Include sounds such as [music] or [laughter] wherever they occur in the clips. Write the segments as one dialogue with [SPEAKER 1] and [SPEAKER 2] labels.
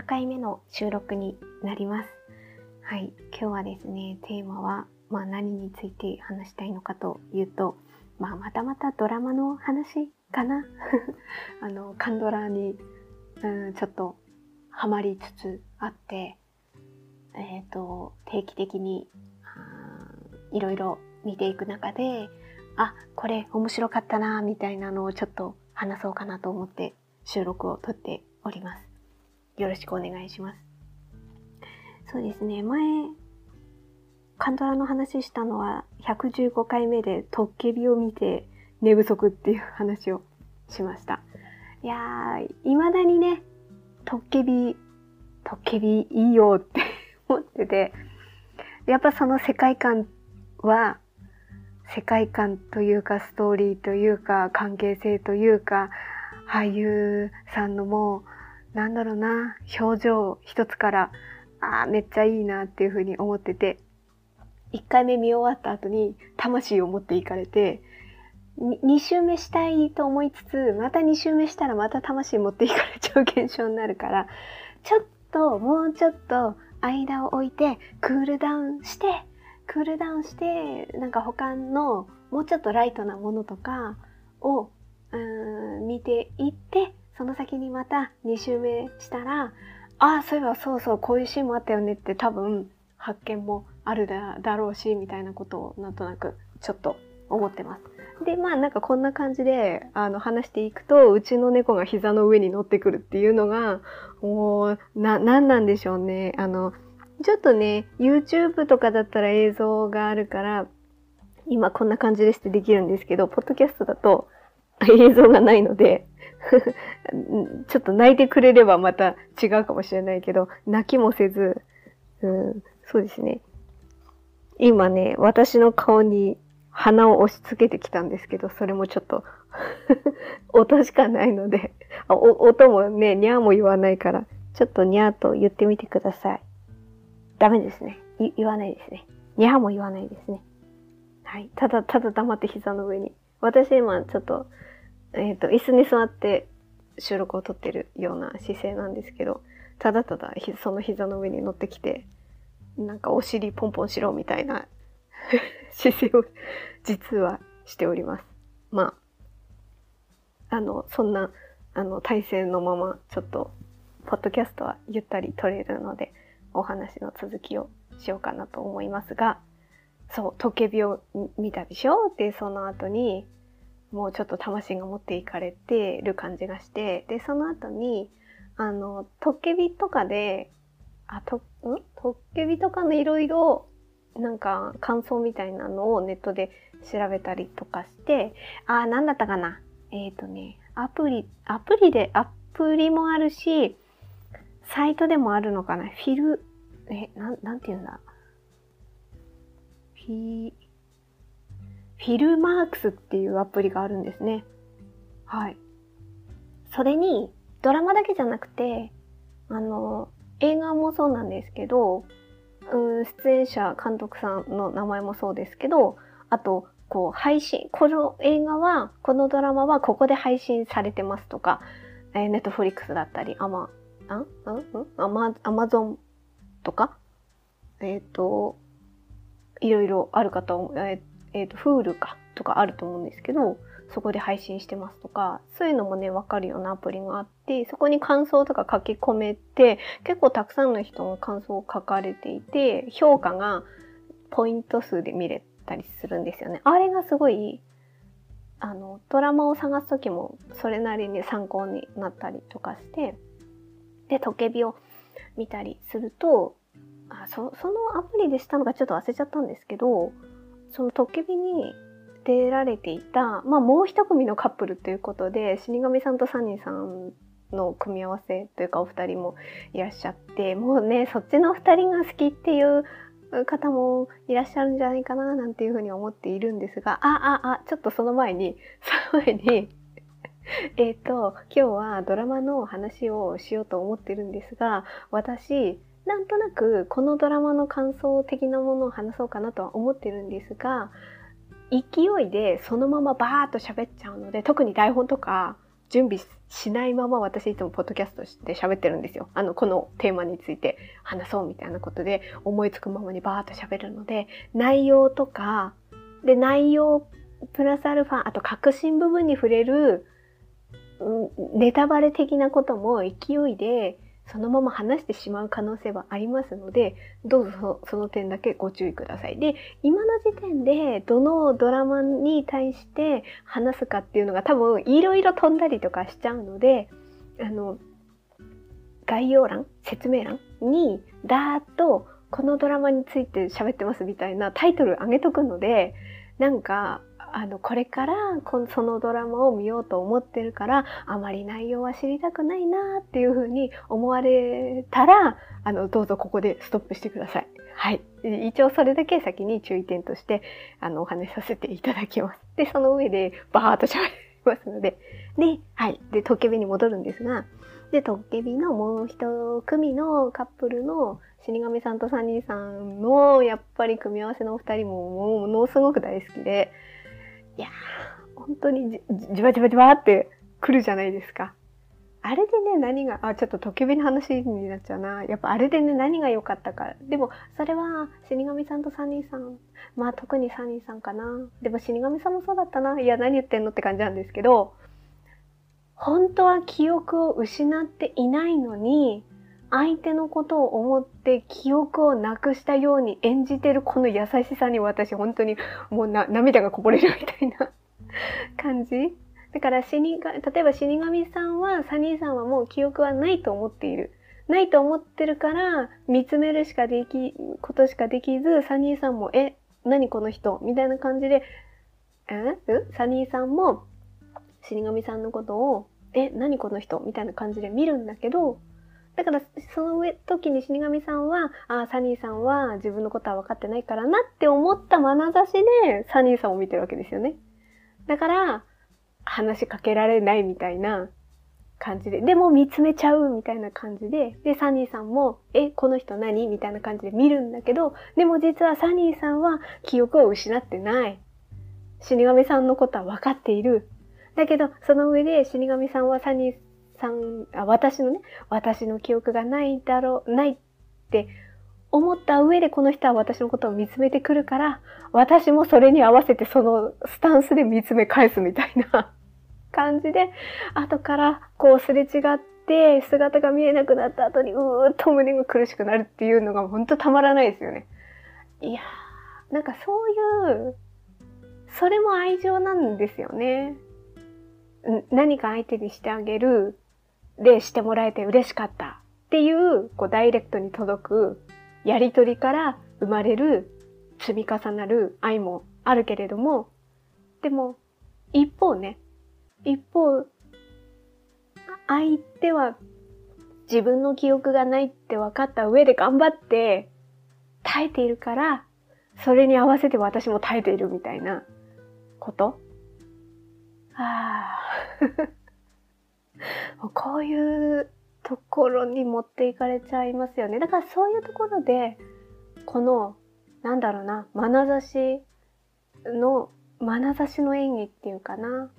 [SPEAKER 1] 7回目の収録になります。はい、今日はですね、テーマは、まあ、何について話したいのかというと、まあ、またまたドラマの話かな？[laughs] あの、カンドラに、うん、ちょっとハマりつつあって、えっ、ー、と、定期的に、いろいろ見ていく中で、あ、これ面白かったな、みたいなのをちょっと話そうかなと思って収録を撮っております。よろしくお願いします。そうですね、前、カンドラの話したのは115回目でトッケビを見て寝不足っていう話をしました。いやー、未だにね、トッケビ、トッケビいいよって [laughs] 思ってて、やっぱその世界観は、世界観というかストーリーというか関係性というか俳優さんのもうなんだろうな表情一つからああめっちゃいいなっていうふうに思ってて1回目見終わった後に魂を持っていかれて2周目したいと思いつつまた2周目したらまた魂持っていかれちゃう現象になるからちょっともうちょっと間を置いてクールダウンしてクールダウンしてなんか他のもうちょっとライトなものとかをうん見ていってその先にまた2周目したらああそういえばそうそうこういうシーンもあったよねって多分発見もあるだろうしみたいなことをなんとなくちょっと思ってます。でまあなんかこんな感じであの話していくとうちの猫が膝の上に乗ってくるっていうのがもうな何なんでしょうねあのちょっとね YouTube とかだったら映像があるから今こんな感じですってできるんですけどポッドキャストだと映像がないのでちょっと泣いてくれればまた違うかもしれないけど泣きもせず、うん、そうですね今ね私の顔に鼻を押し付けてきたんですけど、それもちょっと [laughs] 音しかないので音もね、にゃーも言わないから、ちょっとにゃーと言ってみてください。ダメですね。言わないですね。にゃーも言わないですね。はい。ただ、ただ黙って膝の上に。私今ちょっと、えっ、ー、と、椅子に座って収録を撮ってるような姿勢なんですけど、ただただその膝の上に乗ってきて、なんかお尻ポンポンしろみたいな [laughs] 姿勢を [laughs] 実はしております。まあ、あの、そんな、あの、体勢のまま、ちょっと、ポッドキャストはゆったり撮れるので、お話の続きをしようかなと思いますが、そう、トケビを見たでしょ？で、その後に、もうちょっと魂が持っていかれてる感じがして、で、その後に、あの、トッケビとかで、あ、と、ん？トッケビとかのいろいろなんか感想みたいなのをネットで調べたりとかして、あ、なんだったかな？えっ、ー、とね、アプリ、アプリで、アプリもあるし、サイトでもあるのかな？フィル、え、なん、なんて言うんだ？フィ、フィルマークスっていうアプリがあるんですね。はい。それに、ドラマだけじゃなくて、あの、映画もそうなんですけど、うん、出演者、監督さんの名前もそうですけど、あと、こう、配信、この映画は、このドラマはここで配信されてますとか、え、ネットフリックスだったり、アマ、あんんアマ、アマゾンとか、えっ、ー、と、いろいろあるかと、えっ、ー、えー、と、フールか、とかあると思うんですけど、そこで配信してますとか、そういうのもね、わかるようなアプリがあって、そこに感想とか書き込めて、結構たくさんの人が感想を書かれていて、評価がポイント数で見れたりするんですよね。あれがすごい、あの、ドラマを探す時もそれなりに参考になったりとかして、で、トケビを見たりすると、あそそのアプリでしたのがちょっと忘れちゃったんですけど、そのトッケビに出られていた、まあ、もう一組のカップルということで死神さんとサニーさんの組み合わせというかお二人もいらっしゃってもうねそっちの二人が好きっていう方もいらっしゃるんじゃないかななんていうふうに思っているんですがあああちょっとその前に [laughs] その前にえっと今日はドラマの話をしようと思ってるんですが私なんとなくこのドラマの感想的なものを話そうかなとは思ってるんですが勢いでそのままバーッと喋っちゃうので特に台本とか準備しないまま私いつもポッドキャストして喋ってるんですよ。あの、このテーマについて話そうみたいなことで思いつくままにバーッと喋るので、内容とか、で、内容プラスアルファ、あと革新部分に触れる、うん、ネタバレ的なことも勢いでそのまま話してしまう可能性はありますので、どうぞその点だけご注意ください。で、今の時点でどのドラマに対して話すかっていうのが多分いろいろ飛んだりとかしちゃうので、あの、概要欄、説明欄にダーッとこのドラマについて喋ってますみたいなタイトル上げとくので、なんかあの、これからそのドラマを見ようと思ってるから、あまり内容は知りたくないなっていうふうに思われたら、あの、どうぞここでストップしてください。はい。一応それだけ先に注意点として、あの、お話しさせていただきます。で、その上でバーっと喋りますので。で、はい。で、トッケビに戻るんですが、で、トッケビのもう一組のカップルの死神さんとサニーさんの、やっぱり組み合わせのお二人もものすごく大好きで、いやー、本当にじじわじわじわって来るじゃないですか。あれでね、何が、あ、ちょっと時計の話になっちゃうな。やっぱあれでね、何が良かったか。でも、それは、死神さんとサニーさん。まあ、特にサニーさんかな。でも、死神さんもそうだったな。いや、何言ってんのって感じなんですけど、本当は記憶を失っていないのに、相手のことを思って記憶をなくしたように演じてるこの優しさに私本当にもう涙がこぼれるみたいな [laughs] 感じ。だから死にが、例えば死神さんは、サニーさんはもう記憶はないと思っている。ないと思ってるから、見つめるしかでき、ことしかできず、サニーさんも、え、何この人？みたいな感じで、え？サニーさんも、死神さんのことを、え、何この人？みたいな感じで見るんだけど、だから、その上、時に死神さんは、ああサニーさんは自分のことは分かってないからなって思った眼差しで、サニーさんを見てるわけですよね。だから、話しかけられないみたいな感じで、でも見つめちゃうみたいな感じで、で、サニーさんも、え、この人何？みたいな感じで見るんだけど、でも実はサニーさんは記憶を失ってない。死神さんのことは分かっている。だけど、その上で死神さんはサニーさん、あ、私のね、私の記憶がないだろう、ないって思った上でこの人は私のことを見つめてくるから、私もそれに合わせてそのスタンスで見つめ返すみたいな感じで、後からこうすれ違って姿が見えなくなった後にうーっと胸が苦しくなるっていうのが本当たまらないですよね。いやー、なんかそういう、それも愛情なんですよね。何か相手にしてあげるでしてもらえて嬉しかったっていう、こうダイレクトに届くやりとりから生まれる積み重なる愛もあるけれども、でも一方ね、一方、相手は自分の記憶がないって分かった上で頑張って耐えているから、それに合わせて私も耐えているみたいなこと？[laughs] ああ。こういうところに持っていかれちゃいますよね。だからそういうところで、この、なんだろうな、眼差しの、眼差しの演技っていうかな。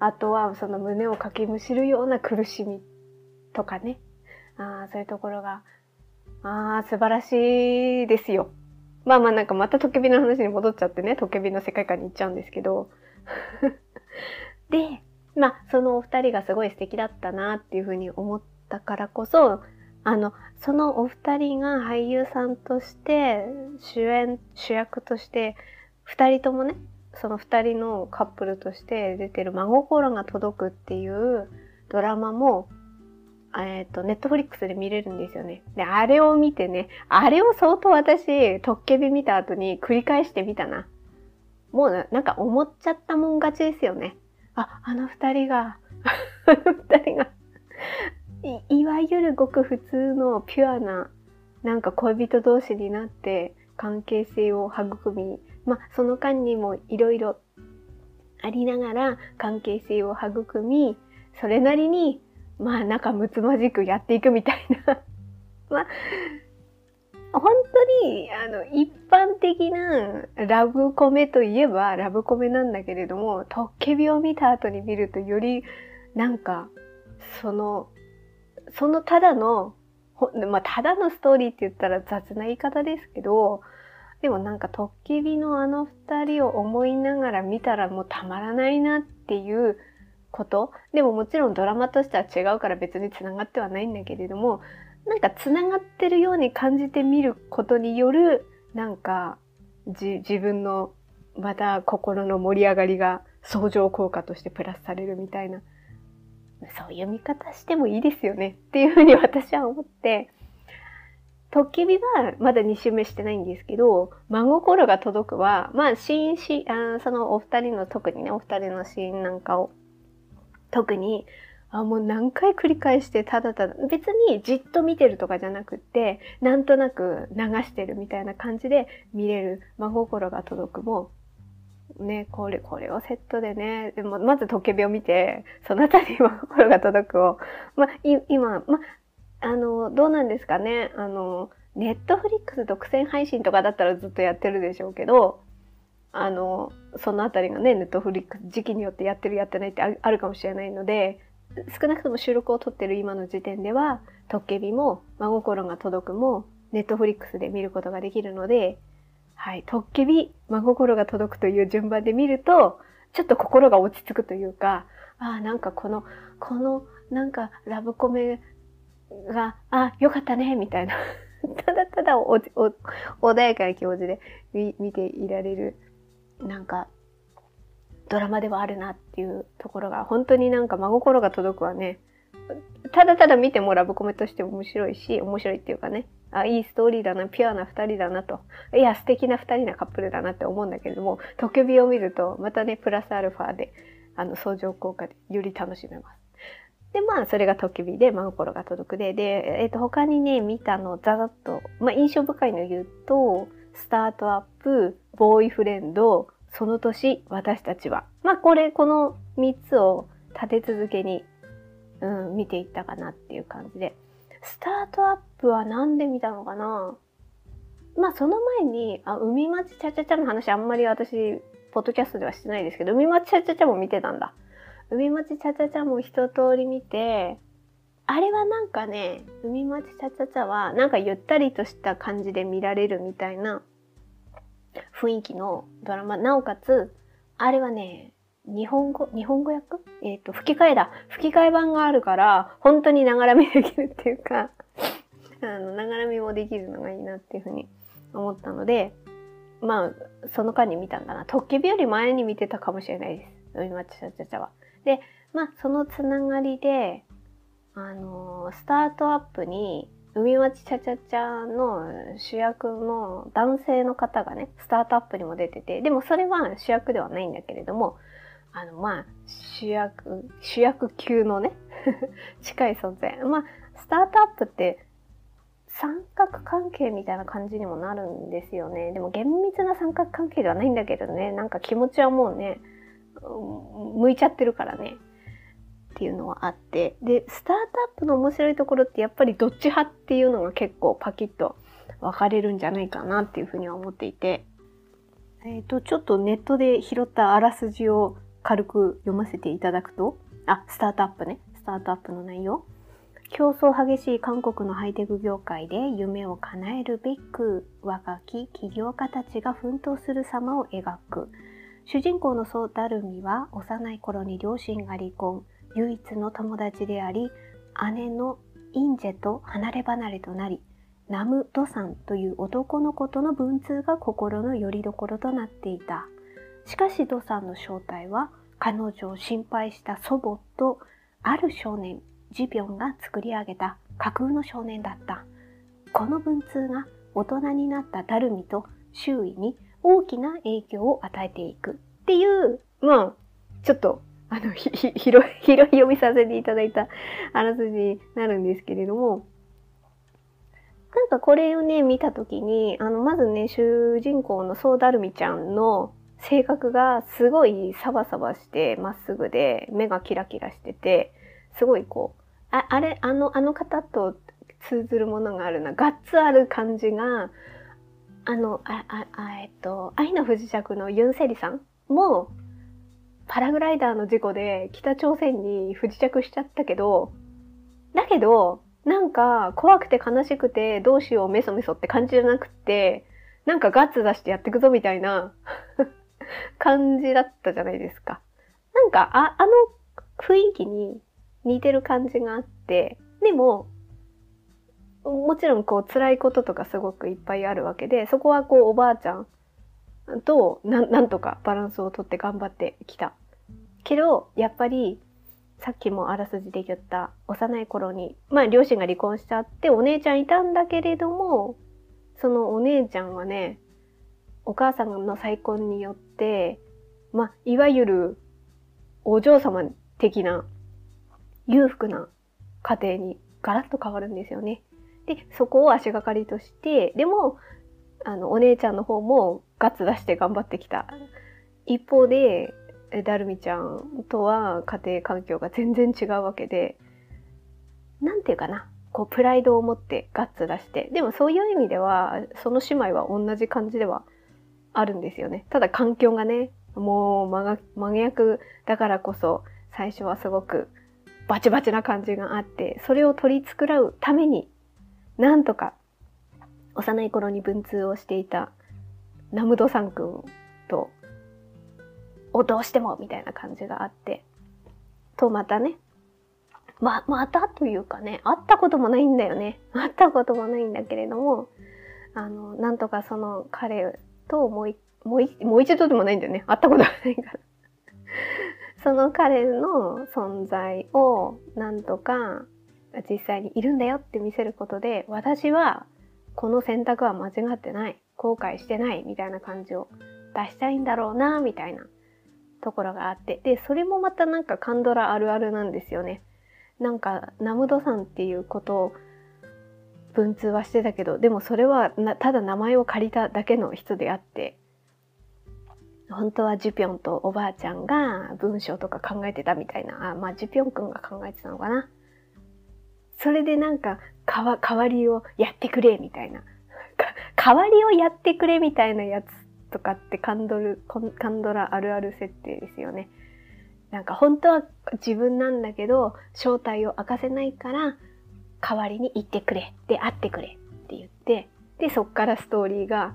[SPEAKER 1] あとはその胸をかきむしるような苦しみとかね。ああ、そういうところが、ああ、素晴らしいですよ。まあまあなんかまたトケビの話に戻っちゃってね、トケビの世界観に行っちゃうんですけど。[laughs] で、まあ、そのお二人がすごい素敵だったなっていうふうに思ったからこそ、あの、そのお二人が俳優さんとして、主演、主役として、二人ともね、その二人のカップルとして出てる真心が届くっていうドラマも、えっ、ー、と、ネットフリックスで見れるんですよね。で、あれを見てね、あれを相当私、トッケビ見た後に繰り返してみたな。もうなんか思っちゃったもん勝ちですよね。あ、あの二人が、あ [laughs] の二人が。い、いわゆるごく普通のピュアな、なんか恋人同士になって関係性を育み、まあ、その間にもいろいろありながら関係性を育み、それなりに、まあ、仲睦まじくやっていくみたいな。[laughs] まあ、本当にあの一般的なラブコメといえばラブコメなんだけれどもトッケビを見た後に見るとよりなんかそのそのただのまあ、ただのストーリーって言ったら雑な言い方ですけどでもなんかトッケビのあの二人を思いながら見たらもうたまらないなっていうこと。でももちろんドラマとしては違うから別につながってはないんだけれどもなんかつながってるように感じてみることによるなんか自分のまた心の盛り上がりが相乗効果としてプラスされるみたいなそういう見方してもいいですよねっていうふうに私は思ってトッケビはまだ2週目してないんですけど、真心が届くは、まあ、シーンし、あそのお二人の特にね、お二人のシーンなんかを、特にあもう何回繰り返してただただ別にじっと見てるとかじゃなくってなんとなく流してるみたいな感じで見れる真心が届くもねこれこれをセットでね。でもまずトケビを見てそのあたり真心が届くをまあ今まあのどうなんですかね。あのネットフリックス独占配信とかだったらずっとやってるでしょうけどあのそのあたりがねネットフリックス時期によってやってるやってないってあるかもしれないので少なくとも収録を撮ってる今の時点では、トッケビも真心が届くも、ネットフリックスで見ることができるので、はい、トッケビ、真心が届くという順番で見ると、ちょっと心が落ち着くというか、ああ、なんかこの、この、なんかラブコメが、あ、よかったね、みたいな。[laughs] ただただおお穏やかな気持ちで見ていられる、なんかドラマではあるなっていうところが本当になんか真心が届くわね。ただただ見てもラブコメとして面白いし面白いっていうかね。あいいストーリーだなピュアな2人だなと。いや素敵な2人なカップルだなって思うんだけれどもトケビを見るとまたねプラスアルファであの相乗効果でより楽しめます。でまあそれがトケビで真心が届くで。で、えー、と他にね見たのざざっと、まあ、印象深いの言うとスタートアップボーイフレンドその年私たちは。まあこれ、この3つを立て続けに、うん、見ていったかなっていう感じで。スタートアップは何で見たのかな？まあその前に、あ、海町チャチャチャの話あんまり私、ポッドキャストではしてないですけど、海町チャチャチャも見てたんだ。海町チャチャチャも一通り見て、あれはなんかね、海町チャチャチャはなんかゆったりとした感じで見られるみたいな雰囲気のドラマ。なおかつ、あれはね、日本語、日本語訳？えっ、ー、と、吹き替えだ。吹き替え版があるから、本当にながら見できるっていうか [laughs] あの、ながら見もできるのがいいなっていうふうに思ったので、まあ、その間に見たんだな。トッケビより前に見てたかもしれないです。今、ちゃちゃちゃは。で、まあ、そのつながりで、あのー、スタートアップに海町チャチャチャの主役の男性の方がね、スタートアップにも出てて、でもそれは主役ではないんだけれども、あの、まあ、主役、主役級のね [laughs] 近い存在。まあ、スタートアップって三角関係みたいな感じにもなるんですよね。でも厳密な三角関係ではないんだけどね、なんか気持ちはもうね、向いちゃってるからね。っていうのはあってでスタートアップの面白いところってやっぱりどっち派っていうのが結構パキッと分かれるんじゃないかなっていうふうには思っていて、えーと、ちょっとネットで拾ったあらすじを軽く読ませていただくとあスタートアップね。スタートアップの内容。競争激しい韓国のハイテク業界で夢を叶えるべく若き起業家たちが奮闘する様を描く。主人公のソー・ダルミは幼い頃に両親が離婚。唯一の友達であり姉のインジェと離れ離れとなりナム・ドさんという男の子との文通が心の拠り所となっていた。しかしドさんの正体は彼女を心配した祖母とある少年ジビョンが作り上げた架空の少年だった。この文通が大人になったダルミと周囲に大きな影響を与えていくっていうまあちょっとあの、ひ、ひ、[laughs] 広い、広い読みさせていただいたあらすじになるんですけれども、なんかこれをね、見たときに、あの、まずね、主人公のソーダルミちゃんの性格がすごいサバサバしてまっすぐで、目がキラキラしてて、すごいこう、ああれ、あの、あの方と通ずるものがあるな。ガッツある感じが、あの、あ、あ、あえっと、愛の不時着のユンセリさんも、パラグライダーの事故で北朝鮮に不時着しちゃったけど、だけど、なんか怖くて悲しくてどうしようメソメソって感じじゃなくて、なんかガッツ出してやってくぞみたいな感じだったじゃないですか。なんか、あ、あの雰囲気に似てる感じがあって、でも、もちろんこう辛いこととかすごくいっぱいあるわけで、そこはこうおばあちゃんとなんとかバランスをとって頑張ってきた。けど、やっぱりさっきもあらすじで言った幼い頃に、まあ両親が離婚しちゃってお姉ちゃんいたんだけれども、そのお姉ちゃんはね、お母さんの再婚によって、まあ、いわゆるお嬢様的な裕福な家庭にガラッと変わるんですよね。で、そこを足がかりとして、でも、あの、お姉ちゃんの方もガッツ出して頑張ってきた。一方で、ダルミちゃんとは家庭環境が全然違うわけで、なんていうかな、こうプライドを持ってガッツ出して、でもそういう意味では、その姉妹は同じ感じではあるんですよね。ただ環境がね、もう真逆だからこそ、最初はすごくバチバチな感じがあって、それを取り繕うために、なんとか幼い頃に文通をしていたナムドさん君とをどうしてもみたいな感じがあって、とまたね、ま、またというかね、会ったこともないんだよね。会ったこともないんだけれども、あの、なんとかその彼ともうもうもう一度でもないんだよね。会ったことがないから。[laughs] その彼の存在をなんとか実際にいるんだよって見せることで、私はこの選択は間違ってない。後悔してないみたいな感じを出したいんだろうな、みたいなところがあって。で、それもまたなんかカンドラあるあるなんですよね。なんか、ナムドさんっていうことを文通はしてたけど、でもそれはただ名前を借りただけの人であって、本当はジュピョンとおばあちゃんが文章とか考えてたみたいな、あまあジュピョンくんが考えてたのかな。それでなんか、代わりをやってくれみたいな。[laughs] 代わりをやってくれみたいなやつとかってカンドル、カンドラあるある設定ですよね。なんか本当は自分なんだけど、正体を明かせないから、代わりに言ってくれ。で、会ってくれ。って言って、で、そっからストーリーが、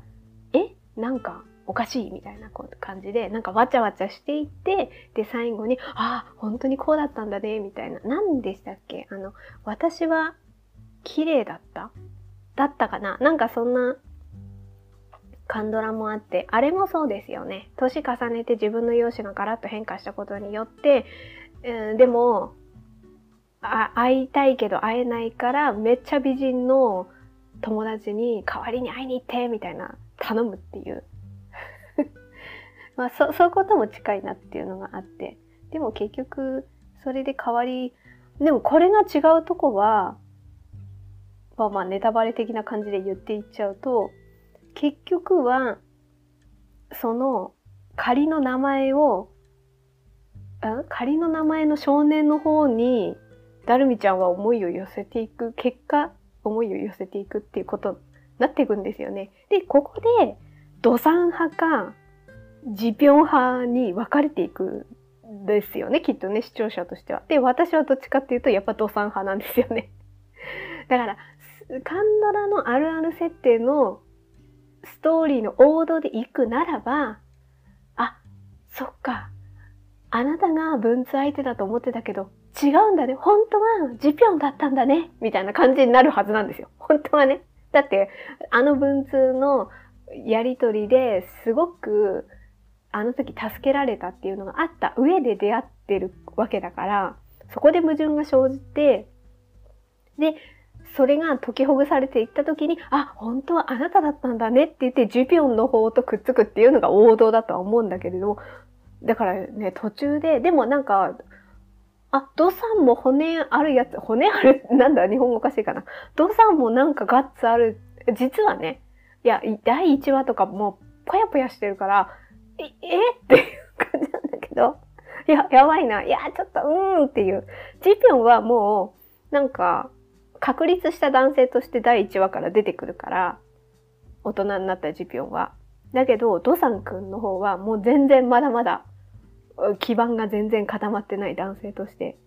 [SPEAKER 1] え？なんかおかしいみたいな感じで、なんかわちゃわちゃしていって、で、最後に、ああ、本当にこうだったんだね、みたいな。何でしたっけ？あの、私は綺麗だった？だったかな？なんかそんなカンドラもあって、あれもそうですよね。年重ねて自分の容姿がガラッと変化したことによって、うん、でも、あ会いたいけど会えないから、めっちゃ美人の友達に代わりに会いに行ってみたいな頼むっていう。[laughs] まあそ、そういうことも近いなっていうのがあって。でも結局、それで代わり、でもこれが違うとこは、まあまあネタバレ的な感じで言っていっちゃうと、結局は、その仮の名前を、仮の名前の少年の方に、ダルミちゃんは思いを寄せていく、結果、思いを寄せていくっていうことになっていくんですよね。で、ここで、土産派か、ジピョン派に分かれていくんですよね、きっとね、視聴者としては。で、私はどっちかっていうと、やっぱ土産派なんですよね。[laughs] だから、カンドラのあるある設定のストーリーの王道で行くならば、あ、そっか。あなたが文通相手だと思ってたけど、違うんだね。本当はジピョンだったんだね。みたいな感じになるはずなんですよ。本当はね。だって、あの文通のやりとりですごく、あの時助けられたっていうのがあった上で出会ってるわけだから、そこで矛盾が生じて、で、それが解きほぐされていった時に、あ、本当はあなただったんだねって言って、ジュピョンの方とくっつくっていうのが王道だとは思うんだけれども、だからね、途中で、でもなんか、あ、ドさんも骨あるやつ、骨ある、なんだ、日本語おかしいかな。ドさんもなんかガッツある。実はね、いや、第1話とかもう、ぽやぽやしてるから、え、え？っていう感じなんだけど、いや、やばいな。いや、ちょっと、うーんっていう。ジュピョンはもう、なんか、確立した男性として第1話から出てくるから大人になったジピョンは。だけどドサン君の方はもう全然まだまだ基盤が全然固まってない男性として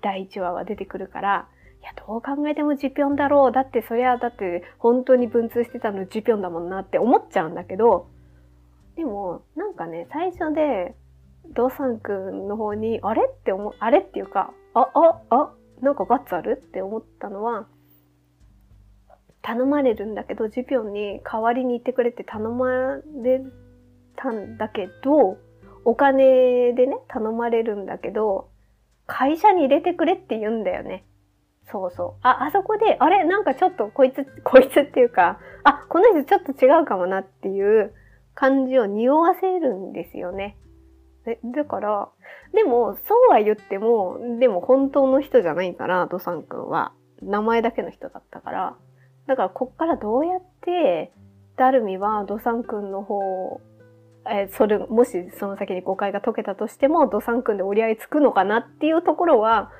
[SPEAKER 1] 第1話は出てくるからいやどう考えてもジピョンだろうだってそりゃだって本当に文通してたのジピョンだもんなって思っちゃうんだけどでもなんかね最初でドサン君の方にあれって思うあれっていうかあああなんかガッツある？って思ったのは頼まれるんだけどジュピョンに代わりに行ってくれって頼まれたんだけどお金でね頼まれるんだけど会社に入れてくれって言うんだよね。そうそう。あ、あそこで、あれ？なんかちょっとこいつ、こいつっていうか、あ、この人ちょっと違うかもなっていう感じを匂わせるんですよね。でだから、でも、そうは言っても、でも本当の人じゃないから、ドサン君は。名前だけの人だったから。だから、こっからどうやって、ダルミはドサン君の方、えそれ、もしその先に誤解が解けたとしても、ドサン君で折り合いつくのかなっていうところは、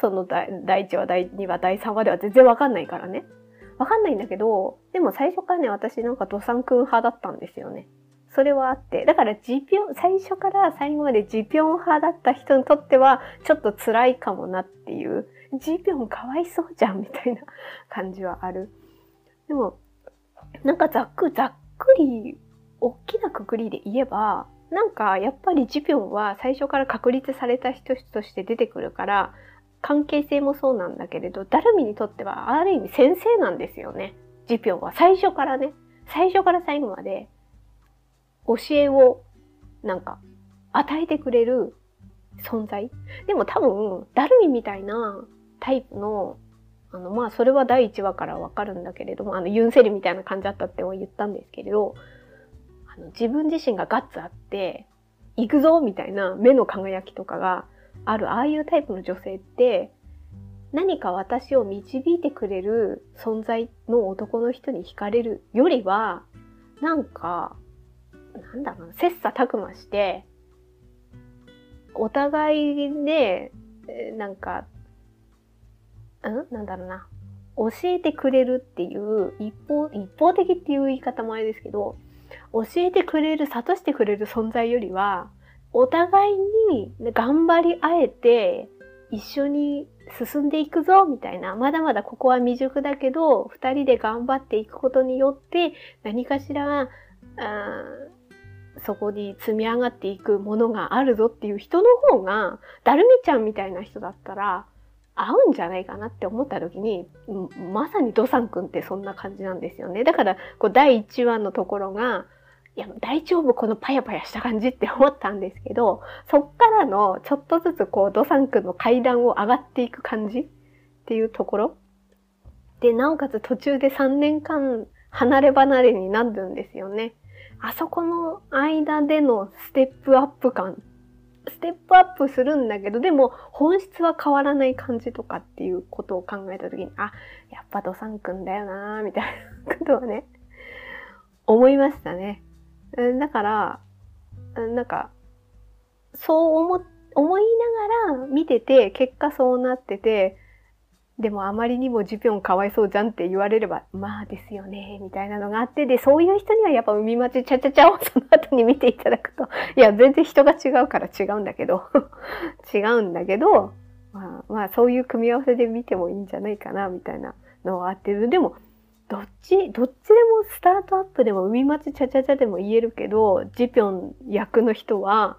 [SPEAKER 1] その第1話、第2話、第3話では全然わかんないからね。わかんないんだけど、でも最初からね、私なんかドサン君派だったんですよね。それはあって。だからジピョン、最初から最後までジピョン派だった人にとっては、ちょっと辛いかもなっていう、ジピョンかわいそうじゃんみたいな感じはある。でも、なんかざっく、ざっくり、大きなくくりで言えば、なんかやっぱりジピョンは最初から確立された人として出てくるから、関係性もそうなんだけれど、ダルミにとってはある意味先生なんですよね。ジピョンは最初からね、最初から最後まで教えをなんか与えてくれる存在？でも多分ダルミみたいなタイプのあのまあそれは第1話からわかるんだけれどもあのユンセリみたいな感じだったって言ったんですけれどあの自分自身がガッツあって行くぞみたいな目の輝きとかがあるああいうタイプの女性って何か私を導いてくれる存在の男の人に惹かれるよりはなんかなんだろうな、切磋琢磨して、お互いで、なんか、ん？なんだろうな、教えてくれるっていう一方、一方的っていう言い方もあれですけど、教えてくれる、諭してくれる存在よりは、お互いに頑張り合えて、一緒に進んでいくぞみたいな、まだまだここは未熟だけど、二人で頑張っていくことによって、何かしら、あそこに積み上がっていくものがあるぞっていう人の方が、だるみちゃんみたいな人だったら、合うんじゃないかなって思った時に、まさにドサン君ってそんな感じなんですよね。だから、こう第1話のところが、いや、大丈夫このパヤパヤした感じって思ったんですけど、そっからのちょっとずつこうドサン君の階段を上がっていく感じっていうところ。で、なおかつ途中で3年間離れ離れになるんですよね。あそこの間でのステップアップ感、ステップアップするんだけど、でも本質は変わらない感じとかっていうことを考えたときに、あ、やっぱドサン君だよなーみたいなことはね、思いましたね。だから、なんか、そう思、思いながら見てて、結果そうなってて、でもあまりにもジピョンかわいそうじゃんって言われれば、まあですよね、みたいなのがあって、で、そういう人にはやっぱ海町ちゃちゃちゃをその後に見ていただくと、[laughs] いや、全然人が違うから違うんだけど、[laughs] 違うんだけど、まあ、まあ、そういう組み合わせで見てもいいんじゃないかな、みたいなのはあって。でも、どっち、どっちでもスタートアップでも海町ちゃちゃちゃでも言えるけど、ジピョン役の人は、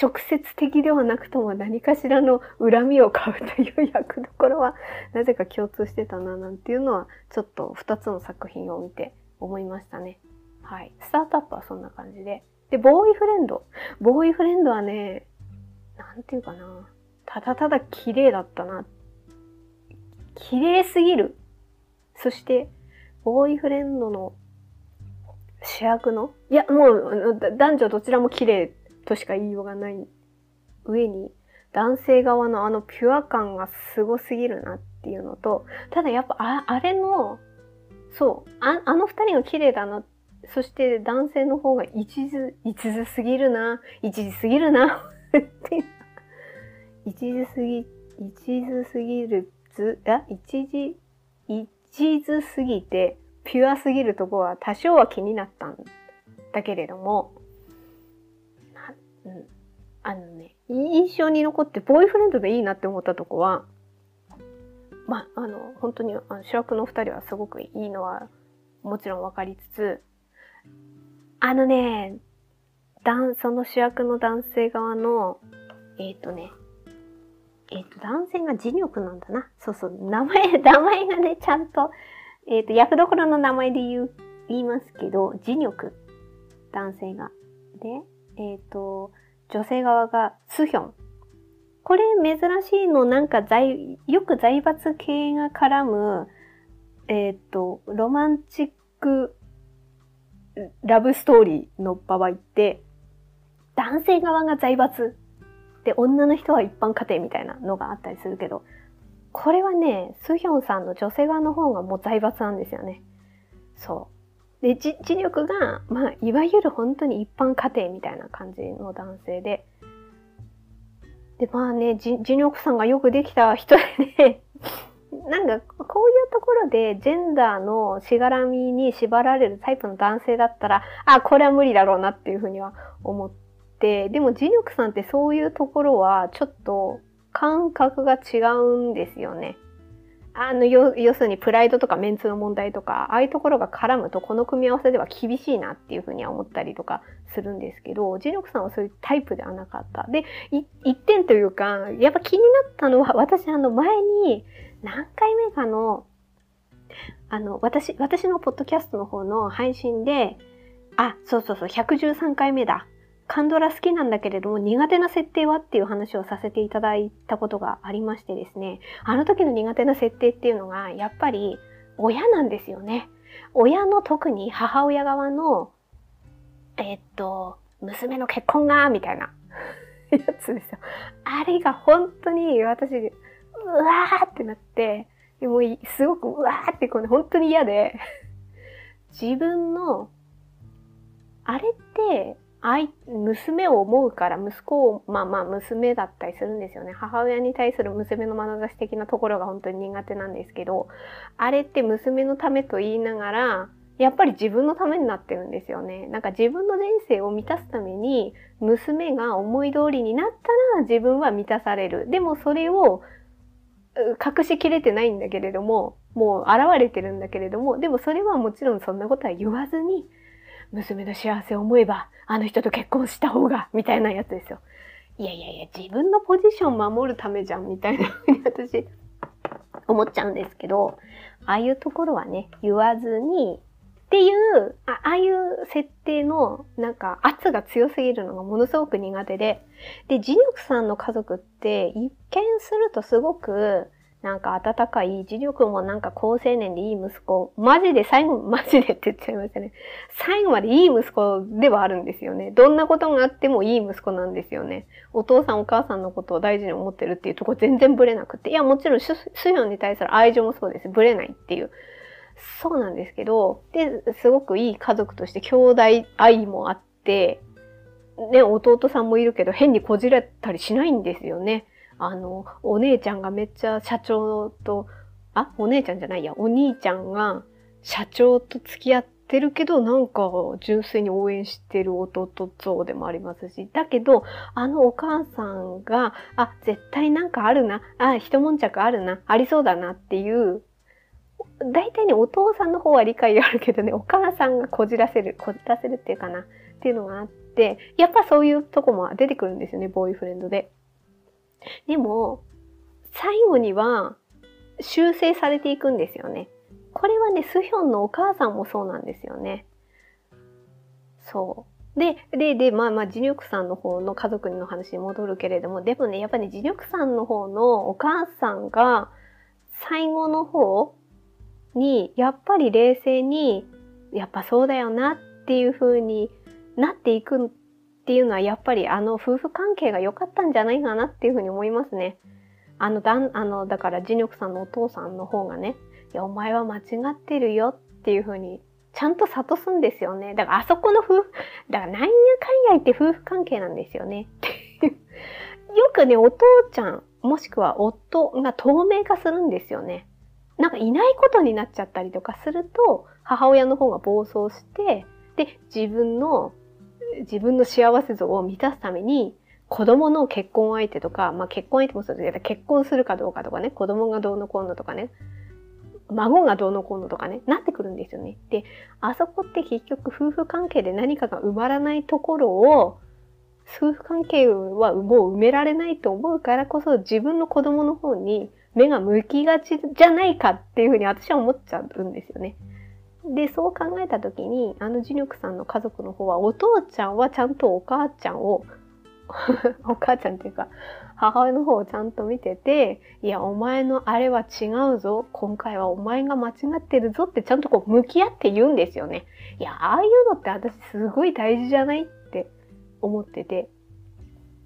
[SPEAKER 1] 直接的ではなくとも何かしらの恨みを買うという役どころはなぜか共通してたななんていうのはちょっと2つの作品を見て思いましたね。はい。スタートアップはそんな感じで。で、ボーイフレンド。ボーイフレンドはね、なんていうかな。ただただ綺麗だったな。綺麗すぎる。そして、ボーイフレンドの主役の？いや、もう男女どちらも綺麗としか言いようがない上に、男性側のあのピュア感がすごすぎるなっていうのと、ただやっぱああれの、そう、ああの二人が綺麗だな、そして男性の方が一途、一途すぎるな、一途すぎるな、っ [laughs] て一途すぎ、一途すぎるず、あ、一時、一途すぎて、ピュアすぎるとこは多少は気になったんだけれども、うん、あのね、印象に残ってボーイフレンドでいいなって思ったとこは、まあ、の、本当にあの主役の二人はすごくいいのはもちろんわかりつつ、あのね、その主役の男性側の、えっ、ー、とね、えっ、ー、と、男性が磁力なんだな。そうそう、名前、[laughs] 名前がね、ちゃんと、えっ、ー、と、役どころの名前で言う、言いますけど、磁力。男性が。で、えっ、と、女性側がスヒョン。これ珍しいの、なんか財、よく財閥系が絡む、えっ、と、ロマンチックラブストーリーの場合って、男性側が財閥で女の人は一般家庭みたいなのがあったりするけど、これはね、スヒョンさんの女性側の方がもう財閥なんですよね。そう。で、知力が、まあ、いわゆる本当に一般家庭みたいな感じの男性で、で、まあね、磁力さんがよくできた人でね、[laughs] なんか、こういうところでジェンダーのしがらみに縛られるタイプの男性だったら、あ、これは無理だろうなっていうふうには思って、でも、磁力さんってそういうところはちょっと感覚が違うんですよね。あの、要するにプライドとかメンツの問題とか、ああいうところが絡むとこの組み合わせでは厳しいなっていうふうには思ったりとかするんですけど、磁力さんはそういうタイプではなかった。で、一点というか、やっぱ気になったのは、私あの前に何回目かの、あの、私、私のポッドキャストの方の配信で、あ、そうそうそう、113回目だ。カンドラ好きなんだけれども苦手な設定はっていう話をさせていただいたことがありましてですね、あの時の苦手な設定っていうのがやっぱり親なんですよね。親の特に母親側の、え、っと、娘の結婚が、みたいなやつですよ。あれが本当に私、うわーってなって、もうすごくうわーってこうね、本当に嫌で、自分の、あれって、娘を思うから息子を、まあまあ娘だったりするんですよね。母親に対する娘の眼差し的なところが本当に苦手なんですけど、あれって娘のためと言いながら、やっぱり自分のためになってるんですよね。なんか自分の人生を満たすために、娘が思い通りになったら自分は満たされる。でもそれを隠しきれてないんだけれども、もう現れてるんだけれども、でもそれはもちろんそんなことは言わずに、娘の幸せを思えば、あの人と結婚した方が、みたいなやつですよ。いやいやいや、自分のポジション守るためじゃん、みたいなふうに私、思っちゃうんですけど、ああいうところはね、言わずに、っていうあ、ああいう設定の、なんか、圧が強すぎるのがものすごく苦手で、で、磁力さんの家族って、一見するとすごく、なんか温かい、磁力もなんか高青年でいい息子。マジで最後、マジでって言っちゃいましたね。最後までいい息子ではあるんですよね。どんなことがあってもいい息子なんですよね。お父さんお母さんのことを大事に思ってるっていうとこ全然ブレなくて。いや、もちろんスヒョンに対する愛情もそうです。ブレないっていう。そうなんですけど、で、すごくいい家族として兄弟愛もあって、ね、弟さんもいるけど変にこじれたりしないんですよね。あの、お姉ちゃんがめっちゃ社長と、あ、お姉ちゃんじゃないや、お兄ちゃんが社長と付き合ってるけど、なんか純粋に応援してる弟像でもありますし、だけど、あのお母さんが、あ、絶対なんかあるな、あ、一悶着あるな、ありそうだなっていう、大体ね、お父さんの方は理解あるけどね、お母さんがこじらせる、こじらせるっていうかな、っていうのがあって、やっぱそういうとこも出てくるんですよね、ボーイフレンドで。でも、最後には修正されていくんですよね。これはね、スヒョンのお母さんもそうなんですよね。そう。で、で、で、まあまあ、ジニョクさんの方の家族の話に戻るけれども、でもね、やっぱり、ね、ジニョクさんの方のお母さんが、最後の方に、やっぱり冷静に、やっぱそうだよなっていう風になっていくっていうのはやっぱりあの夫婦関係が良かったんじゃないかなっていうふうに思いますね。あの、だん、あの、だからジニョクさんのお父さんの方がね、いや、お前は間違ってるよっていうふうに、ちゃんと諭すんですよね。だからあそこの夫婦、だからなんやかんや言って夫婦関係なんですよね。[laughs] よくね、お父ちゃん、もしくは夫が透明化するんですよね。なんかいないことになっちゃったりとかすると、母親の方が暴走して、で、自分の、自分の幸せ像を満たすために、子供の結婚相手とか、まあ結婚相手もそうですけど、結婚するかどうかとかね、子供がどうのこうのとかね、孫がどうのこうのとかね、なってくるんですよね。で、あそこって結局夫婦関係で何かが埋まらないところを、夫婦関係はもう埋められないと思うからこそ自分の子供の方に目が向きがちじゃないかっていうふうに私は思っちゃうんですよね。で、そう考えた時に、あのジュニョクさんの家族の方は、お父ちゃんはちゃんとお母ちゃんを [laughs] お母ちゃんっていうか、母親の方をちゃんと見てて、いや、お前のあれは違うぞ。今回はお前が間違ってるぞってちゃんとこう向き合って言うんですよね。いや、ああいうのって私すごい大事じゃないって思ってて。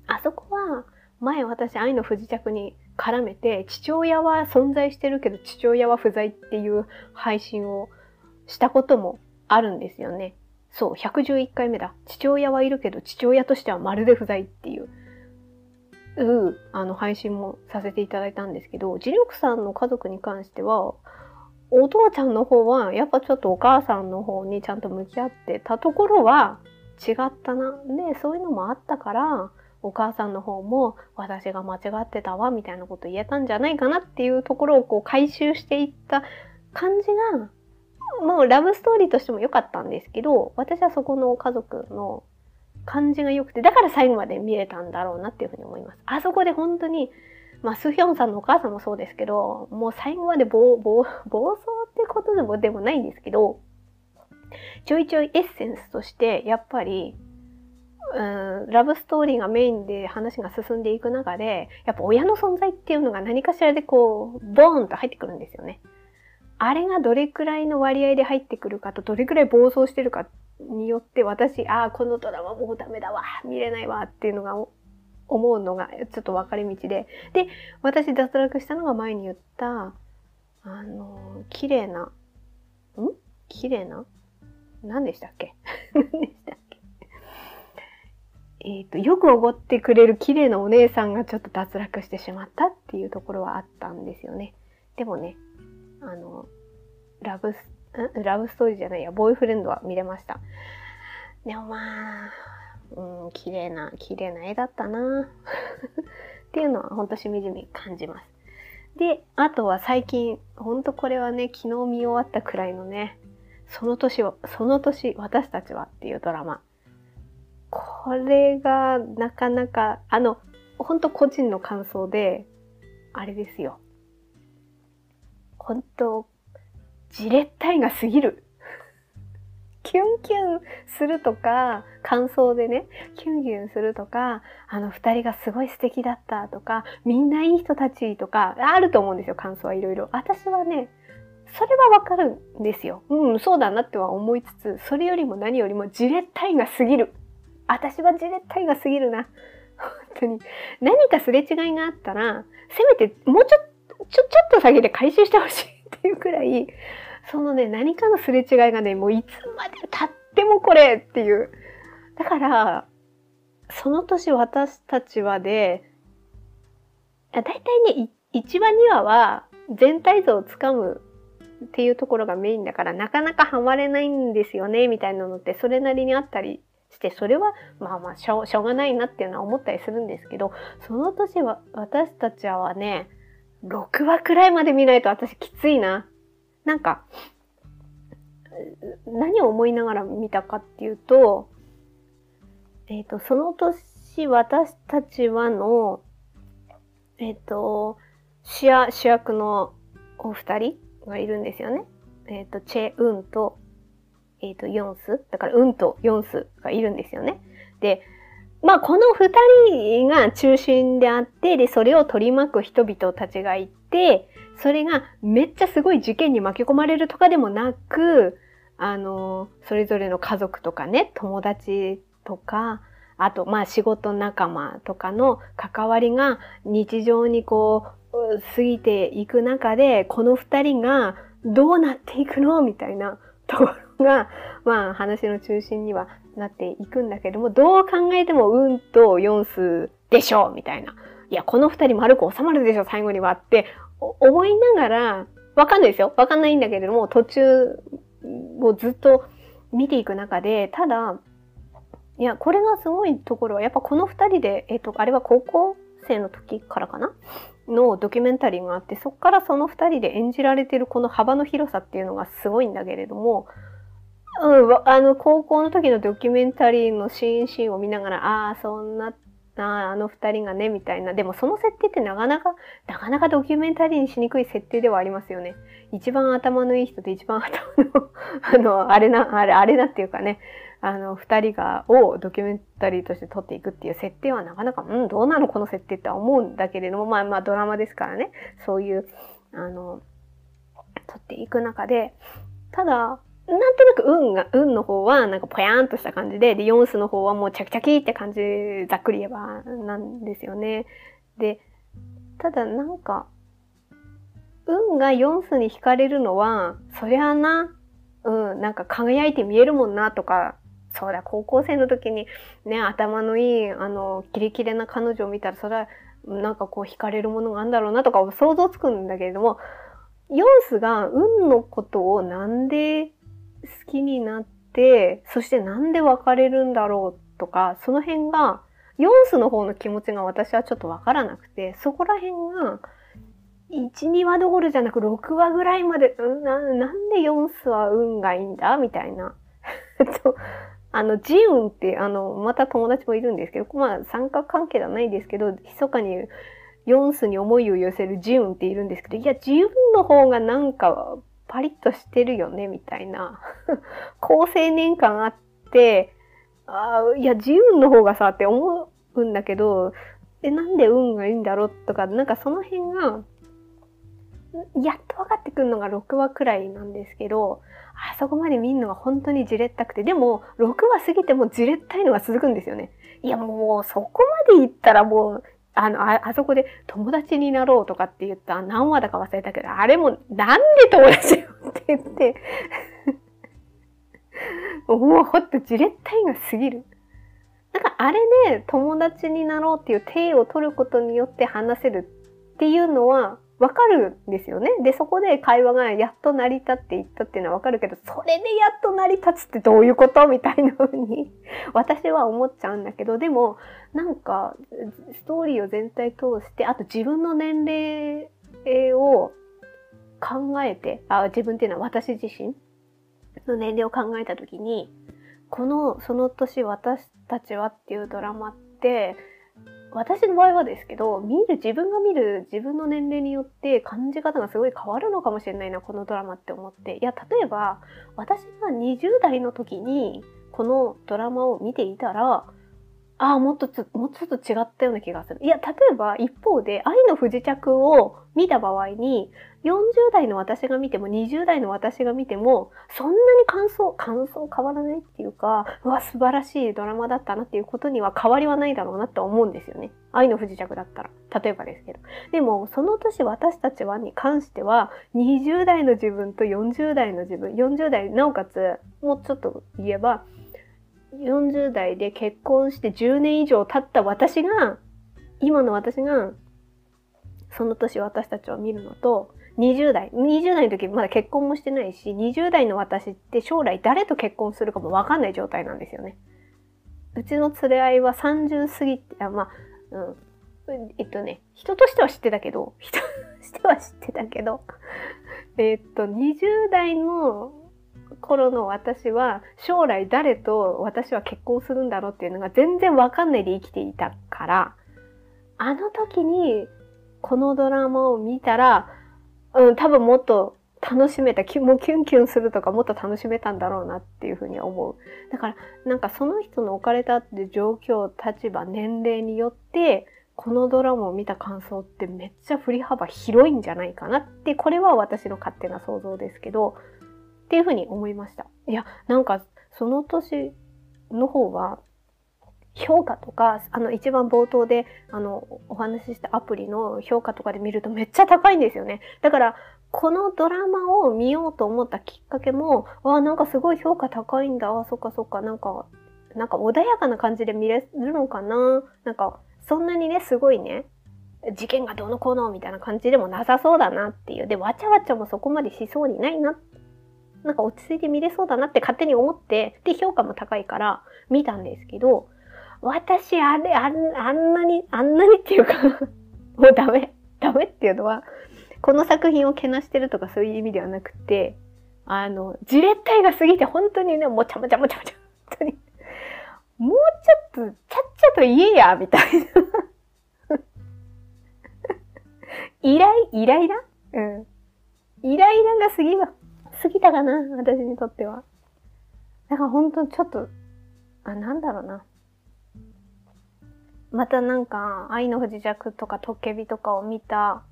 [SPEAKER 1] あそこは、前私愛の不時着に絡めて、父親は存在してるけど父親は不在っていう配信をしたこともあるんですよね。そう、111回目だ。父親はいるけど、父親としてはまるで不在っていう、うあの、配信もさせていただいたんですけど、磁力さんの家族に関しては、お父ちゃんの方は、やっぱちょっとお母さんの方にちゃんと向き合ってたところは違ったな。で、そういうのもあったから、お母さんの方も私が間違ってたわみたいなこと言えたんじゃないかなっていうところをこう回収していった感じがもラブストーリーとしても良かったんですけど、私はそこの家族の感じが良くて、だから最後まで見れたんだろうなっていうふうに思います。あそこで本当に、まあ、スヒョンさんのお母さんもそうですけど、もう最後まで暴、暴、暴走ってことでもでもないんですけど、ちょいちょいエッセンスとして、やっぱり、うん、ラブストーリーがメインで話が進んでいく中で、やっぱ親の存在っていうのが何かしらでこう、ボーンと入ってくるんですよね。あれがどれくらいの割合で入ってくるかと、どれくらい暴走してるかによって私、ああ、このドラマもうダメだわ、見れないわっていうのが思うのがちょっと分かれ道で。で、私脱落したのが前に言った、あの、綺麗な、ん？綺麗な？何でしたっけ？[laughs] 何でしたっけ？えっ、と、よくおごってくれる綺麗なお姉さんがちょっと脱落してしまったっていうところはあったんですよね。でもね、あの、ラブス、ラブストーリーじゃないや、ボーイフレンドは見れました。でもまあ、うん、綺麗な、綺麗な絵だったな [laughs] っていうのはほんとしみじみ感じます。で、あとは最近、ほんとこれはね、昨日見終わったくらいのね、その年は、その年、私たちはっていうドラマ。これがなかなか、あの、ほんと個人の感想で、あれですよ。本当じれったいが過ぎる。[laughs] キュンキュンするとか、感想でね、キュンキュンするとか、あの二人がすごい素敵だったとか、みんないい人たちとか、あると思うんですよ、感想はいろいろ。私はね、それはわかるんですよ。うん、そうだなっては思いつつ、それよりも何よりもじれったいが過ぎる。私はじれったいが過ぎるな。本当に。何かすれ違いがあったら、せめてもうちょっちょ、ちょっと先で回収してほしいっていうくらい、そのね、何かのすれ違いがね、もういつまで経ってもこれっていう。だから、その年私たちはで、だいたいね、1話2話は全体像をつかむっていうところがメインだから、なかなかハマれないんですよね、みたいなのってそれなりにあったりして、それはまあまあしょうがないなっていうのは思ったりするんですけど、その年は私たちはね、6話くらいまで見ないと私きついな。なんか、何を思いながら見たかっていうと、えっ、ー、と、その年私たちはの、えっ、ー、と、主役のお二人がいるんですよね。えっ、ー、と、チェ・ウンと、えっ、と、ヨンス。だから、ウンとヨンスがいるんですよね。で、まあ、この二人が中心であって、で、それを取り巻く人々たちがいて、それがめっちゃすごい事件に巻き込まれるとかでもなく、あの、それぞれの家族とかね、友達とか、あと、まあ仕事仲間とかの関わりが日常にこう、過ぎていく中で、この二人がどうなっていくの？みたいなところが、まあ話の中心にはなっていくんだけども、どう考えてもうんと4数でしょうみたいな。いや、この二人丸く収まるでしょ、最後にはって思いながら、わかんないですよ。わかんないんだけれども、途中をずっと見ていく中で、ただ、いや、これがすごいところは、やっぱこの二人で、えっ、と、あれは高校生の時からかな？のドキュメンタリーがあって、そこからその二人で演じられてるこの幅の広さっていうのがすごいんだけれども、うん、あの、高校の時のドキュメンタリーのシーンシーンを見ながら、ああ、そんな、ああの二人がね、みたいな。でもその設定ってなかなか、なかなかドキュメンタリーにしにくい設定ではありますよね。一番頭のいい人で一番頭の [laughs] あの、あれな、あれ、あれなっていうかね、あの、二人が、をドキュメンタリーとして撮っていくっていう設定はなかなか、うん、どうなのこの設定って思うんだけれども、まあまあドラマですからね、そういう、あの、撮っていく中で、ただ、なんとなく運が、運の方はなんかぽやんとした感じで、で、ヨンスの方はもうチャキチャキって感じ、ざっくり言えばなんですよね。で、ただなんか、運がヨンスに惹かれるのは、そりゃあな、うん、なんか輝いて見えるもんなとか、そうだ、高校生の時にね、頭のいい、あの、キレキレな彼女を見たら、それは、なんかこう惹かれるものがあるんだろうなとか想像つくんだけれども、ヨンスが運のことをなんで好きになって、そしてなんで別れるんだろうとか、その辺が、ヨンスの方の気持ちが私はちょっとわからなくて、そこら辺が、1、2話どころじゃなく6話ぐらいまで、ななんでヨンスは運がいいんだ？みたいな。[laughs] あの、ジウンって、あの、また友達もいるんですけど、まあ、三角関係ではないですけど、密かにヨンスに思いを寄せるジウンっているんですけど、いや、ジウンの方がなんか、パリッとしてるよね、みたいな。[laughs] 高青年感あって、あ、いや、自由の方がさ、って思うんだけど、え、なんで運がいいんだろうとか、なんかその辺が、やっと分かってくるのが6話くらいなんですけど、あそこまで見るのが本当にじれったくて、でも6話過ぎてもじれったいのが続くんですよね。いやもうそこまで言ったらもうあの、あ、あそこで友達になろうとかって言った何話だか忘れたけど、あれもなんで友達よって言って [laughs] もうほんとじれったいが過ぎる。なんかあれで友達になろうっていう体を取ることによって話せるっていうのはわかるんですよね。で、そこで会話がやっと成り立っていったっていうのはわかるけど、それでやっと成り立つってどういうこと？みたいな風に [laughs] 私は思っちゃうんだけど、でも、なんか、ストーリーを全体通して、あと自分の年齢を考えて、あ、自分っていうのは私自身の年齢を考えたときに、この、その年私たちはっていうドラマって、私の場合はですけど、見る、自分が見る自分の年齢によって感じ方がすごい変わるのかもしれないな、このドラマって思って。いや、例えば、私が20代の時にこのドラマを見ていたら、ああ、もっと、もうちょっと違ったような気がする。いや、例えば一方で愛の不時着を見た場合に、40代の私が見ても20代の私が見ても、そんなに感想、感想変わらないっていうか、うわ、素晴らしいドラマだったなっていうことには変わりはないだろうなって思うんですよね。愛の不時着だったら。例えばですけど。でも、その年私たちはに関しては、20代の自分と40代の自分、40代、なおかつ、もうちょっと言えば、40代で結婚して10年以上経った私が、今の私が、その年私たちを見るのと、20代、20代の時まだ結婚もしてないし、20代の私って将来誰と結婚するかもわかんない状態なんですよね。うちの連れ合いは30過ぎて、あまあ、うん。えっとね、人としては知ってたけど、人としては知ってたけど、えっと、20代の頃の私は将来誰と私は結婚するんだろうっていうのが全然わかんないで生きていたから、あの時にこのドラマを見たら、うん、多分もっと楽しめた、もうキュンキュンするとかもっと楽しめたんだろうなっていうふうに思う。だから、なんかその人の置かれたって状況、立場、年齢によって、このドラマを見た感想ってめっちゃ振り幅広いんじゃないかなって、これは私の勝手な想像ですけど、っていうふうに思いました。いや、なんかその年の方は、評価とか、あの一番冒頭であのお話ししたアプリの評価とかで見るとめっちゃ高いんですよね。だから、このドラマを見ようと思ったきっかけも、わあ、なんかすごい評価高いんだ。あ、そっかそっか、なんか、なんか穏やかな感じで見れるのかななんか、そんなにね、すごいね、事件がどうのこうのみたいな感じでもなさそうだなっていう。で、わちゃわちゃもそこまでしそうにないなっ。なんか落ち着いて見れそうだなって勝手に思って、で、評価も高いから見たんですけど、私、あれ、あんあんなに、あんなにっていうか [laughs] もうダメ。ダメっていうのは、この作品をけなしてるとかそういう意味ではなくて、あの、じれったいが過ぎて本当にね、もちゃもちゃもちゃもちゃ、本当に。もうちょっと、ちゃっちゃと言えや、みたいな。[laughs] イライ、イライラ？うん。イライラが過ぎは、過ぎたかな私にとっては。だから本当ちょっと、あ、なんだろうな。またなんか、愛の不時着とかトッケビとかを見た、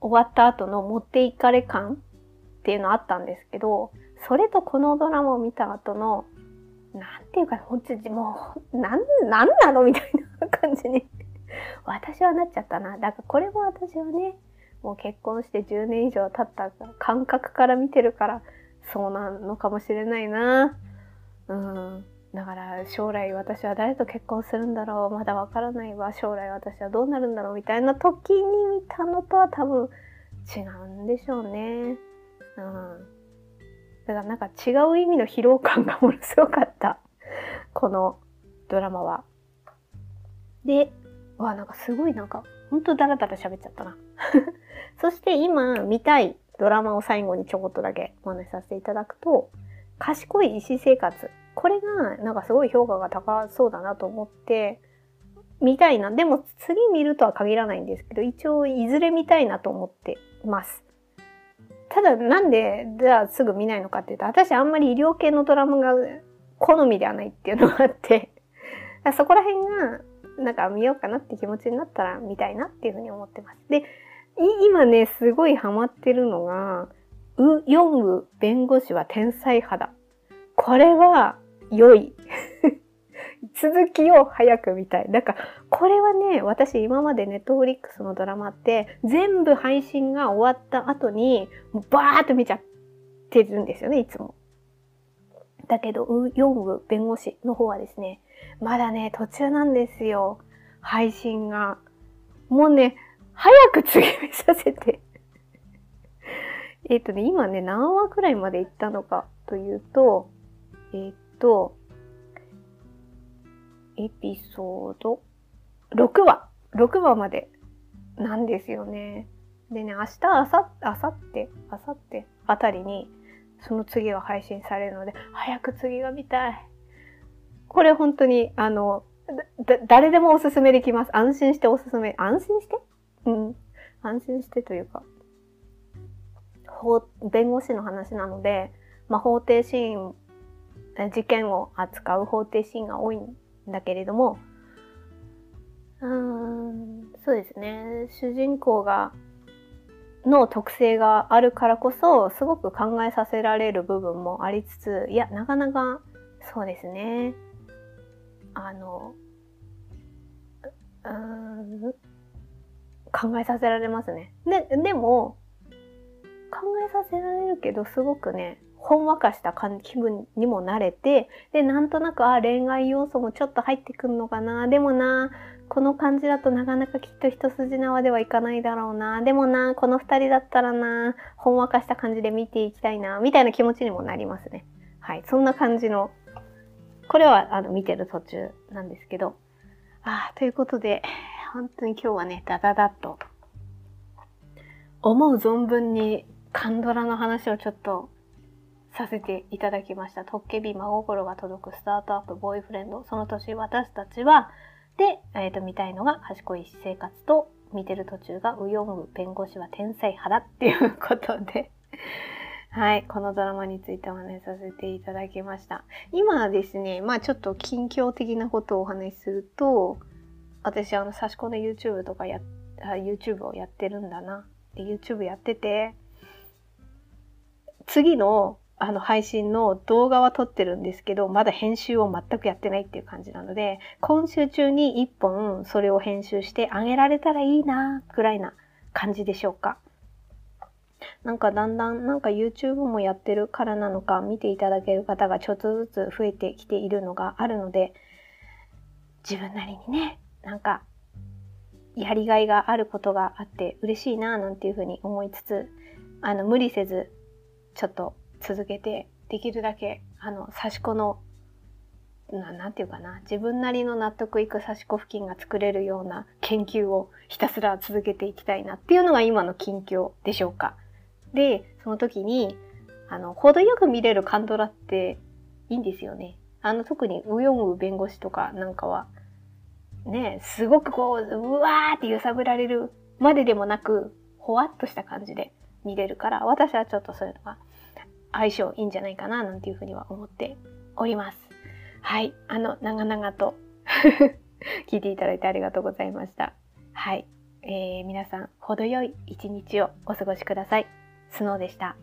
[SPEAKER 1] 終わった後の持っていかれ感っていうのあったんですけど、それとこのドラマを見た後のなんていうか、ほんともう、なん、なんなのみたいな感じに私はなっちゃったな。だからこれも私はね、もう結婚して10年以上経った感覚から見てるから、そうなのかもしれないな。うん。だから将来私は誰と結婚するんだろうまだわからないわ将来私はどうなるんだろうみたいな時に見たのとは多分違うんでしょうね。うん。だからなんか違う意味の疲労感がものすごかった。このドラマは。で、わ、なんかすごいなんか、ほんとダラダラ喋っちゃったな。そして今見たいドラマを最後にちょこっとだけお話しさせていただくと、賢い医師生活。これがなんかすごい評価が高そうだなと思って、見たいな。でも次見るとは限らないんですけど、一応いずれ見たいなと思ってます。ただなんで、じゃあすぐ見ないのかっていうと、私あんまり医療系のドラマが好みではないっていうのがあって [laughs] そこら辺が、なんか見ようかなって気持ちになったら見たいなっていうふうに思ってます。で、今ね、すごいハマってるのが、ウ・ヨンウ弁護士は天才派だ。これは良い。[laughs] 続きを早く見たい。だから、これはね、私今までネットフリックスのドラマって全部配信が終わった後に、バーっと見ちゃってるんですよね、いつも。だけど、ウ・ヨンウ弁護士の方はですね、まだね、途中なんですよ。配信が。もうね、早く次見させて。えっとね、今ね、何話くらいまで行ったのかというと、え、っと、エピソード？6話、6話までなんですよね。でね、明日、明後日、明後日、明後日あたりに、その次は配信されるので、早く次が見たい。これ本当に、あの、だ誰でもおすすめできます。安心しておすすめ。安心して？うん。安心してというか、法、弁護士の話なので、まあ、法廷シーン、事件を扱う法廷シーンが多いんだけれども、うん、そうですね。主人公が、の特性があるからこそ、すごく考えさせられる部分もありつつ、いや、なかなか、そうですね。あの、うーん、考えさせられますね。で、でも、考えさせられるけど、すごくね、ほんわかした気分にもなれて、で、なんとなく、あ、恋愛要素もちょっと入ってくるのかな。でもな、この感じだとなかなかきっと一筋縄ではいかないだろうな。でもな、この二人だったらな、ほんわかした感じで見ていきたいな、みたいな気持ちにもなりますね。はい。そんな感じの、これはあの見てる途中なんですけど。ああということで、本当に今日はね、ダダダッと、思う存分にカンドラの話をちょっとさせていただきました。トッケビ真心が届くスタートアップボーイフレンド。その年私たちは、で、えっ、ー、と、見たいのが賢い私生活と、見てる途中がウヨンウ弁護士は天才派だっていうことではい、このドラマについてお話しさせていただきました。今ですね、まあちょっと近況的なことをお話しすると、私あの、差し込んで YouTube とかや、YouTube をやってるんだな。で、YouTube やってて、次のあの配信の動画は撮ってるんですけど、まだ編集を全くやってないっていう感じなので、今週中に一本それを編集してあげられたらいいな、くらいな感じでしょうか。なんかだんだんなんか YouTube もやってるからなのか見ていただける方がちょっとずつ増えてきているのがあるので、自分なりにね、なんかやりがいがあることがあって嬉しいななんていうふうに思いつつあの無理せずちょっと続けてできるだけあの刺し子のななんていうかな自分なりの納得いく刺し子付近が作れるような研究をひたすら続けていきたいなっていうのが今の近況でしょうか。でその時にあの程よく見れるカンドラっていいんですよね。あの特にウヨンウ弁護士とかなんかはねすごくこううわーって揺さぶられるまででもなくほわっとした感じで見れるから私はちょっとそういうのが相性いいんじゃないかななんていうふうには思っております。はい。あの、長々と [laughs] 聞いていただいてありがとうございました。はい。えー、皆さん、程よい一日をお過ごしください。スノーでした。